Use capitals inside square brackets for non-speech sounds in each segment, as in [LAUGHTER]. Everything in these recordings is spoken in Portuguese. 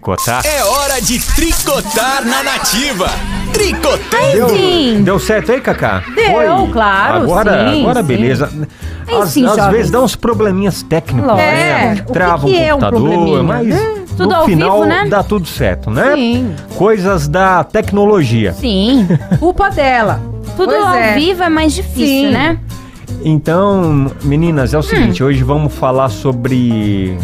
Tricotar. É hora de tricotar na nativa. Tricotando. Deu, Sim. deu certo aí, Cacá? Deu, claro, Agora, sim, agora sim. beleza. Aí Às, sim, às jovens. vezes dá uns probleminhas técnicos, né? É, o que Trava que o é um computador, mas né? Tudo no ao final vivo, né? dá tudo certo, né? Sim. Coisas da tecnologia. Sim. [LAUGHS] Culpa dela. Tudo Pois ao é. vivo é mais difícil, Sim. né? Então, meninas, é Hum. o seguinte, hoje vamos falar sobre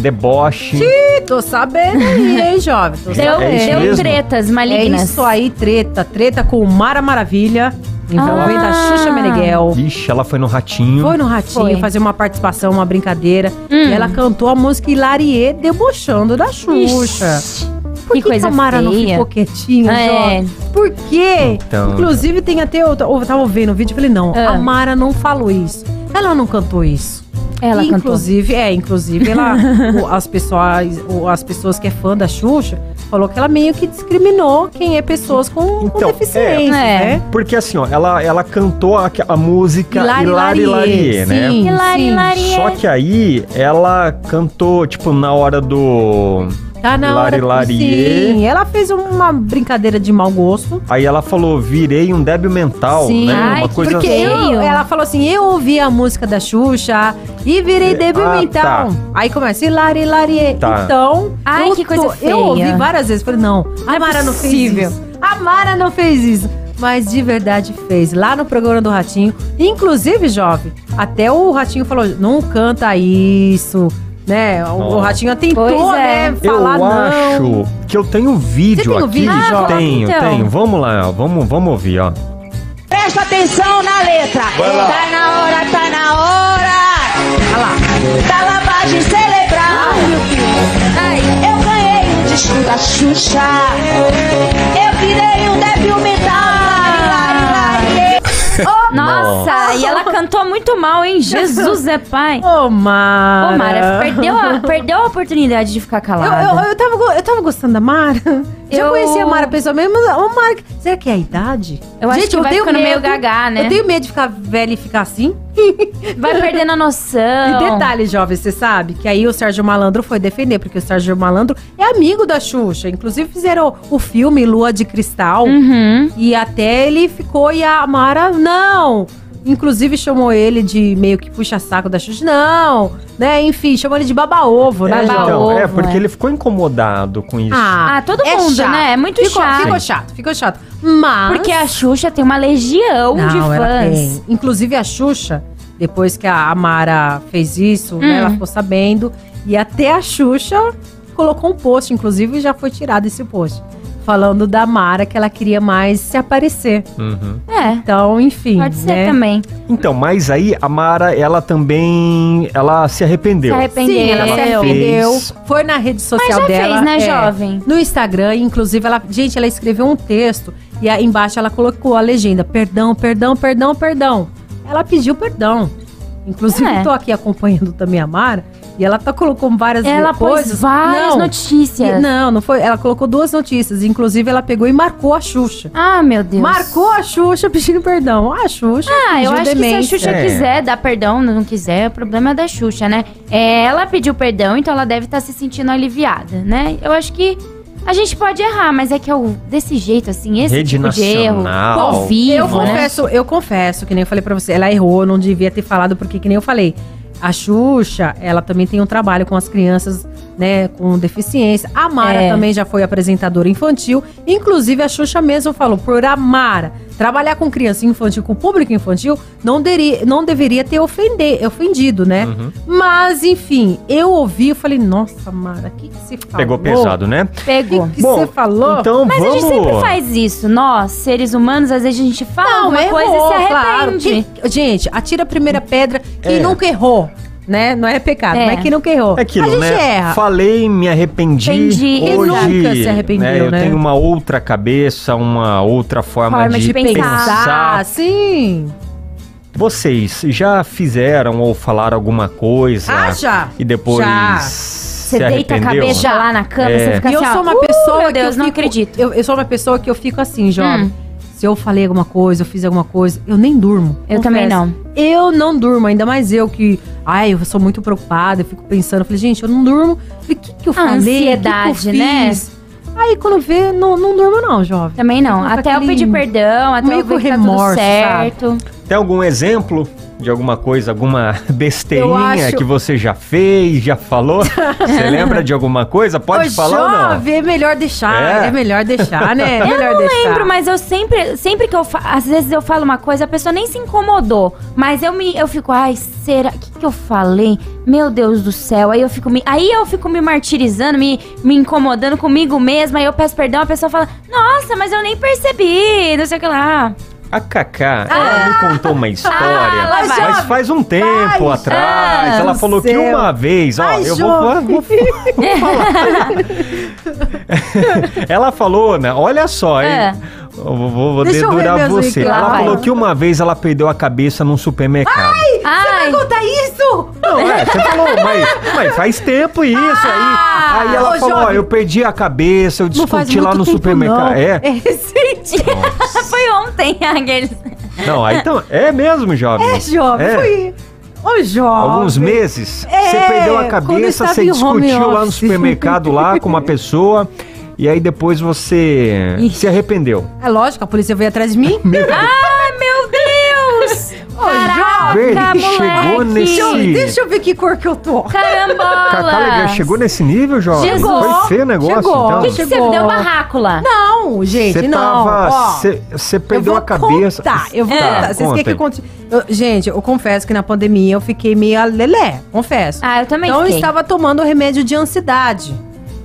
deboche. Tô sabendo aí, hein, [LAUGHS] jovem? Tô Deu, É deu mesmo? tretas É malignas. isso aí, treta. Treta com Mara Maravilha, envolvendo Ah. a Xuxa Meneghel. Ixi, ela foi no ratinho. Foi no Ratinho Foi. fazer uma participação, uma brincadeira. Hum. E ela cantou a música Hilarie debochando da Xuxa. Ixi, Por que que, coisa que a Mara não feia. ficou quietinha, É. jovem? Por quê? Então, Inclusive, tem até. Eu eu tava vendo o vídeo e falei, não, Ah. a Mara não falou isso. Ela não cantou isso. Ela cantou. inclusive, é, inclusive, ela, [LAUGHS] o- as, pessoas, o- as pessoas que é fã da Xuxa falou que ela meio que discriminou quem é pessoas com, com Então, deficiência, é. né? Porque assim, ó, ela, ela cantou a, a música Hilari, Larie, né? sim, Hilari, sim. Hilari. Só que aí ela cantou, tipo, na hora do. Tá na hora. Hilari, Larie. Sim, ela fez uma brincadeira de mau gosto. Aí ela falou, virei um débil mental, Sim, né? Ai, Uma coisa Porque feio. eu- ela falou assim: eu ouvi a música da Xuxa e virei débil Ah, mental. tá. Aí começa, Hilari, Hilari. Tá. Então. Ai, eu que coisa Eu feia. ouvi várias vezes. Falei, não, a Mara não fez isso. A Mara não fez isso. Mas de verdade fez. Lá no programa do Ratinho. Inclusive, jovem, até o Ratinho falou: não canta isso. Né? O, o Ó. Ratinho tentou, Pois é. né? Eu Falar não. acho que eu tenho um vídeo Você tem o aqui. vídeo, Ah, tenho, então. tenho. Vamos lá, ó. Vamos, vamos ouvir, ó. Presta atenção na letra. Tá na hora, tá na hora. Olha lá. Da lavagem cerebral. Ai, eu ganhei o disco da Xuxa. Eu virei um débil mental. Cantou muito mal, hein? Jesus é pai. [LAUGHS] Ô, Mara. Ô, Mara, perdeu a, perdeu a oportunidade de ficar Eu, calada. eu, eu, tava, go- eu tava gostando da Mara. Já Eu- conhecia a Mara pessoalmente, mas ô, Mara, será que é a idade? Eu acho que vai ficando meio gagá, né? Eu tenho medo de ficar velha e ficar assim. [LAUGHS] Vai perdendo a noção. E detalhe, jovem, você sabe que aí o Sérgio Malandro foi defender, porque o Sérgio Malandro é amigo da Xuxa. Inclusive fizeram o filme Lua de Cristal. Uhum. E até ele ficou e a Mara, não. Inclusive chamou ele de meio que puxa-saco da Xuxa. Não, né? Enfim, chamou ele de baba-ovo, né, É, então, é, porque é. ele ficou incomodado com isso. Ah, todo é mundo, chato. né? É muito ficou, chato. Ficou chato, ficou chato. Mas... Porque a Xuxa tem uma legião de Não, ela fãs. tem. Inclusive a Xuxa, depois que a Mara fez isso, né, Hum. ela ficou sabendo. E até a Xuxa colocou um post, inclusive já foi tirado esse post. Falando da Mara que ela queria mais se aparecer. Uhum. É, Então, enfim. pode ser né? também. Então, mas aí a Mara, ela também, ela se arrependeu. Se arrependeu. Sim, ela se Ela arrependeu. fez. Foi na rede social Mas já dela. fez, né, é, jovem? No Instagram, inclusive, ela. Gente, ela escreveu um texto e aí embaixo ela colocou a legenda: perdão, perdão, perdão, perdão. Ela pediu perdão. Inclusive, É. tô aqui acompanhando também a Mara e ela tá colocou várias Ela coisas. pôs várias Não, notícias. e- Não, não foi. Ela colocou duas notícias. Inclusive, ela pegou e marcou a Xuxa. Ah, meu Deus. Marcou a Xuxa pedindo perdão. A Xuxa. Ah, eu acho que se a demência. Xuxa É. quiser dar perdão, não quiser, o problema é da Xuxa, né? É, ela pediu perdão, então ela deve estar se sentindo aliviada, né? Eu acho que a gente pode errar, mas é que é desse jeito, assim, esse Rede tipo de erro, nacional. ao vivo, Eu né? confesso, eu confesso, que nem eu falei pra você, ela errou, não devia ter falado, porque que nem eu falei. A Xuxa, ela também tem um trabalho com as crianças, né, com deficiência. A Mara É. também já foi apresentadora infantil. Inclusive, a Xuxa mesmo falou, por a Mara trabalhar com criança infantil, com público infantil, não, deri, não deveria ter ofender, ofendido, né? Uhum. Mas, enfim, eu ouvi, eu falei, nossa, Mara, o que que você falou? Pegou pesado, né? O Pegou. que que você falou? Então Mas vamos. a gente sempre faz isso. Nós, seres humanos, às vezes a gente fala uma errou, coisa e se claro. arrepende. Quem- gente, atira a primeira pedra. Quem É. nunca errou, né? Não é pecado, É. mas quem nunca errou. É aquilo, a gente né? erra. Falei, me arrependi. Entendi, Hoje, nunca se arrependeu, Eu né? tenho uma outra cabeça, uma outra forma, Forma de, de pensar. Ah, sim. Vocês já fizeram ou falaram alguma coisa Ah, já. e depois Já. Você se deita a cabeça lá na cama, É. você fica E eu assim, sou uma "Uh, pessoa meu que Deus, eu não fico- acredito. Eu, eu sou uma pessoa que eu fico assim, jovem. Hum. Se eu falei alguma coisa, eu fiz alguma coisa, eu nem durmo. Eu também não. Eu não durmo, ainda mais eu que. Ai, eu sou muito preocupada, eu fico pensando. Eu falei, gente, eu não durmo. Eu falei, o que, que eu A falei? ansiedade, que que eu né? Aí quando vê, não, não durmo não, jovem. Também não. Até eu pedir perdão, até eu ver que tá remorso, certo. Tem algum exemplo de alguma coisa, alguma [LAUGHS] besteirinha acho- que você já fez, já falou? [LAUGHS] Você lembra de alguma coisa? Pode Ô, falar ou não? é melhor deixar, É? é, melhor deixar, né? [LAUGHS] É melhor Eu não deixar. lembro, mas eu sempre, sempre que eu fa... às vezes eu falo uma coisa, a pessoa nem se incomodou, mas eu me eu fico, ai, será que que eu falei? Meu Deus do céu. Aí eu fico me aí eu fico me martirizando, me, me incomodando comigo mesma, aí eu peço perdão, a pessoa fala: "Nossa, mas eu nem percebi". Não sei o que lá. A Cacá, ela me contou uma história, Ah, vai. mas faz um tempo Ai, atrás. ah, ela falou que uma vez, ó, Ai, eu vou, jovem. vou, vou falar. [LAUGHS] ela falou, né? Olha só, hein? É. Eu vou, vou, vou dedurar você. Ela vai. falou que uma vez ela perdeu a cabeça num supermercado. Ai, Conta isso! Não, é, você falou, mas, mas faz tempo isso Ah, aí. Aí ela ô, falou, ó, jovem. eu perdi a cabeça, eu discuti lá no supermercado. não. É. É recente. [LAUGHS] foi ontem [LAUGHS] aqueles. Não, aí então, é mesmo, jovem. É, jovem. É. Foi... Ô, jovem. Alguns meses, É, você perdeu a cabeça, você discutiu lá no supermercado lá com uma pessoa e aí depois você se arrependeu. É lógico, a polícia veio atrás de mim. [LAUGHS] Meu Deus! Ô, moleque. chegou nesse- Deixa eu, deixa eu ver que cor que eu tô. Carambola! Cacá Legal chegou nesse nível, jovem? Chegou, Foi feio o negócio, chegou. então. O que, que você deu barraco lá? Não, gente, Você não. Você eu perdeu a cabeça. Contar, eu vou contar. Vocês conta querem que eu conte? Eu- gente, eu confesso que na pandemia eu fiquei meio lelé, confesso. Ah, eu também então eu fiquei. estava tomando remédio de ansiedade.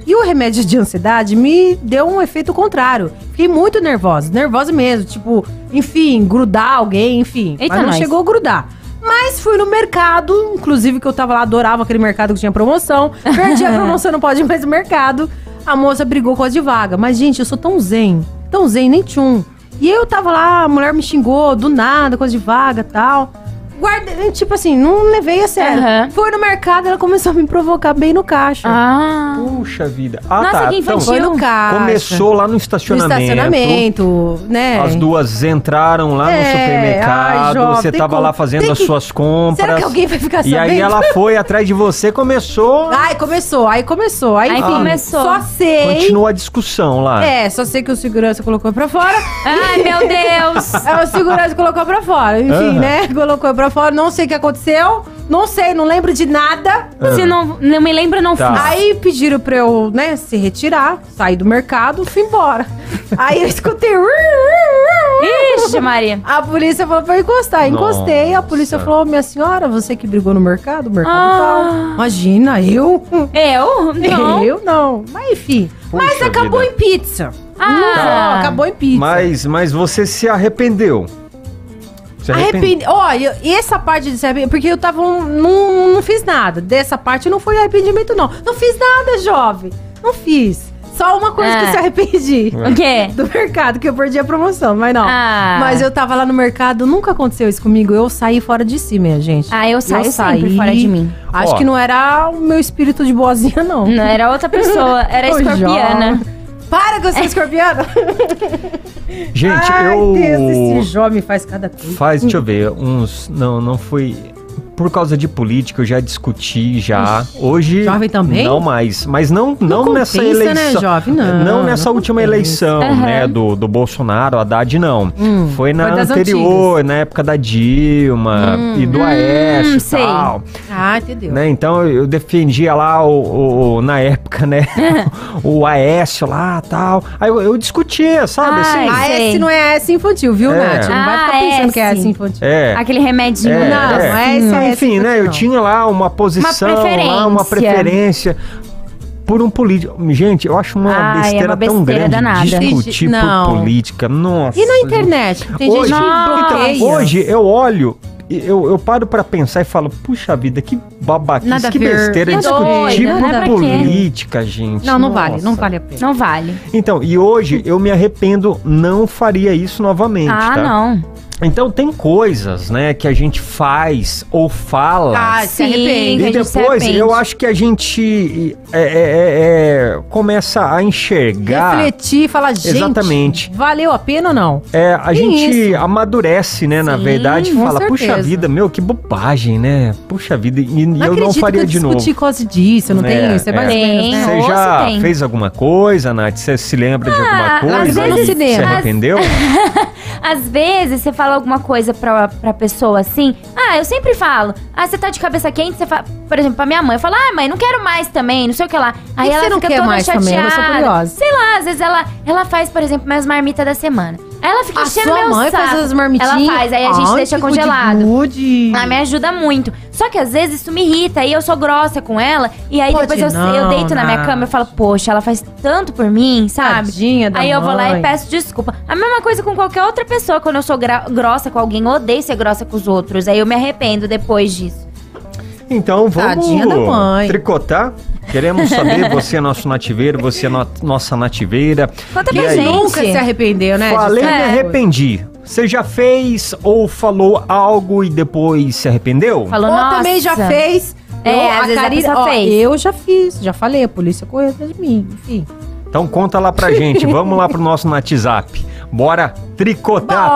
E o remédio de ansiedade me deu um efeito contrário. Fiquei muito nervosa, nervosa mesmo. Tipo, enfim, grudar alguém, enfim. Eita, mas não nós. chegou a grudar. Mas fui no mercado, inclusive que eu tava lá, adorava aquele mercado que tinha promoção. Perdi a [LAUGHS] promoção, não pode ir mais no mercado. A moça brigou com a de vaga. Mas, gente, eu sou tão zen, tão zen, nem tchum. E eu tava lá, a mulher me xingou, do nada, coisa de vaga e tal. Guardei, tipo assim, não levei a sério. Aham. Foi no mercado, ela começou a me provocar bem no caixa. Ah. Puxa vida. Ah, Nossa, tá. que Então, infantil. Foi no caixa. começou lá no no estacionamento. estacionamento, né? As duas entraram lá no É, supermercado, ai, jovem, você tava como- lá fazendo tem as que- suas compras. Será que alguém vai ficar E sabendo? aí ela foi [LAUGHS] atrás de você, começou. Ai, começou, aí começou. Aí, Aí enfim, começou. Só sei. Continua a discussão lá. É, só sei que o segurança colocou pra fora. Ai, meu [LAUGHS] Deus! É, o segurança colocou pra fora. Enfim, Aham. né? Colocou pra fora. Não sei o que aconteceu. Não sei, não lembro de nada. Se não, não me lembro, não Tá. fiz. Aí pediram pra eu, né, se retirar, sair do mercado, fui embora. [LAUGHS] Aí eu escutei. Ixi, Maria. A polícia falou pra eu encostar. Encostei, a polícia falou: Minha senhora, você que brigou no mercado, o mercado Ah. tal. Imagina, eu? [LAUGHS] Eu? Não. Eu não. Mas enfim. Puxa Mas acabou vida. em pizza. Ah. Não, acabou em pizza. Mas, mas você se arrependeu. Se. Arrependi. Olha, essa parte de se arrepender, porque eu tava. um- Não, não fiz nada. Dessa parte não foi arrependimento, não. Não fiz nada, jovem. Não fiz. Só uma coisa Ah. que eu se arrependi. [LAUGHS] O quê? Do mercado, que eu perdi a promoção, mas não. Ah. Mas eu tava lá no mercado, nunca aconteceu isso comigo. Eu saí fora de si, minha gente. Ah, eu saio sempre saí. fora de mim. Acho Ó. que não era o meu espírito de boazinha, não. Não, era outra pessoa. Era [LAUGHS] escorpiana. Para que eu sou escorpiana! Gente, Ai, eu. Deus, esse jovem faz cada coisa. Faz, deixa eu ver, uns. Não, não foi. Por causa de política, eu já discuti já. Hoje. Jovem também? Não mais. Mas não, não, compensa, nessa né, eleição. jovem? Não, nessa não última compensa. eleição, Aham. né? Do, do Bolsonaro, Haddad, não. Hum, foi na foi anterior, na época da Dilma e do Hum, Aécio e sei. tal. Ah, entendeu? Né? Então eu defendia lá o, o- na época, né? [LAUGHS] o Aécio lá tal. Aí eu, eu discutia, sabe? Ai, assim, A sei. S não é S infantil, viu, É. Nath? Não vai Ah, ficar pensando que é S. S infantil. é. Aquele remedinho. É, não, não é esse, é Enfim, esse né? Eu tinha lá uma posição, lá, uma preferência. preferência por um político. Gente, eu acho uma Ai, é besteira uma tão grande danada. discutir Não. por política. Nossa. E na internet? Tem Hoje, gente que então, hoje eu olho. Eu, eu paro pra pensar e falo, puxa vida, que babaquice, Nada que besteira Que discutir doido, por né? Quê? política, gente. Não, não vale, Nossa. não vale a pena. Não vale. Então, e hoje eu me arrependo, não faria isso novamente, Ah, tá? não. Então tem coisas, né, que a gente faz ou fala. Ah, se Sim, arrepende. e depois arrepende. eu acho que a gente é, é, é, é, começa a enxergar. Refletir, falar, gente, Exatamente. valeu a pena ou não? É, a gente isso. amadurece, né, na Sim, verdade, e com fala, puxa certeza. vida, meu, que bobagem, né? Puxa vida, e, e eu não faria que eu de novo. por causa disso, não É, tem isso, é mais é. menos, Tem. né? Você Ou já tem. fez alguma coisa, Nath? Você se lembra de alguma Ah, coisa? às vezes e no cinema. Se arrependeu? [LAUGHS] Às vezes você fala alguma coisa pra, pra pessoa assim. Ah, eu sempre falo. Ah, você tá de cabeça quente, você fala. Por exemplo, pra minha mãe, eu falo, ah, mãe, não quero mais também, não sei o que lá. Aí que ela você não fica quer toda mais chateada. também? Eu sou curiosa. Sei lá, às vezes ela, ela faz, por exemplo, minhas marmitas da semana. Aí ela fica A enchendo sua meu mãe saco. faz as marmitinhas? Ela faz, aí a gente Ai, deixa que congelado. good. Ela me ajuda muito. Só que às vezes isso me irrita e eu sou grossa com ela. E aí Pode depois eu, não, eu deito na minha cama e falo, poxa, ela faz tanto por mim, sabe? Tadinha da aí eu vou lá e peço desculpa. A mesma coisa com qualquer outra pessoa. Quando eu sou grossa com alguém, eu odeio ser grossa com os outros. Aí eu me arrependo depois disso. Então vamos Tadinha da mãe. tricotar. Queremos saber, [LAUGHS] você é nosso nativeiro, você é no- nossa nativeira. Conta E pra gente. Nunca se arrependeu, né? Falei e me certas arrependi. Você já fez ou falou algo e depois se arrependeu? Falou, Ou nossa. também já fez. É, às vezes ó, fez. Eu já fiz, já falei, a polícia correu atrás de mim, enfim. Então conta lá pra gente. Vamos lá pro nosso WhatsApp. Bora tricotar.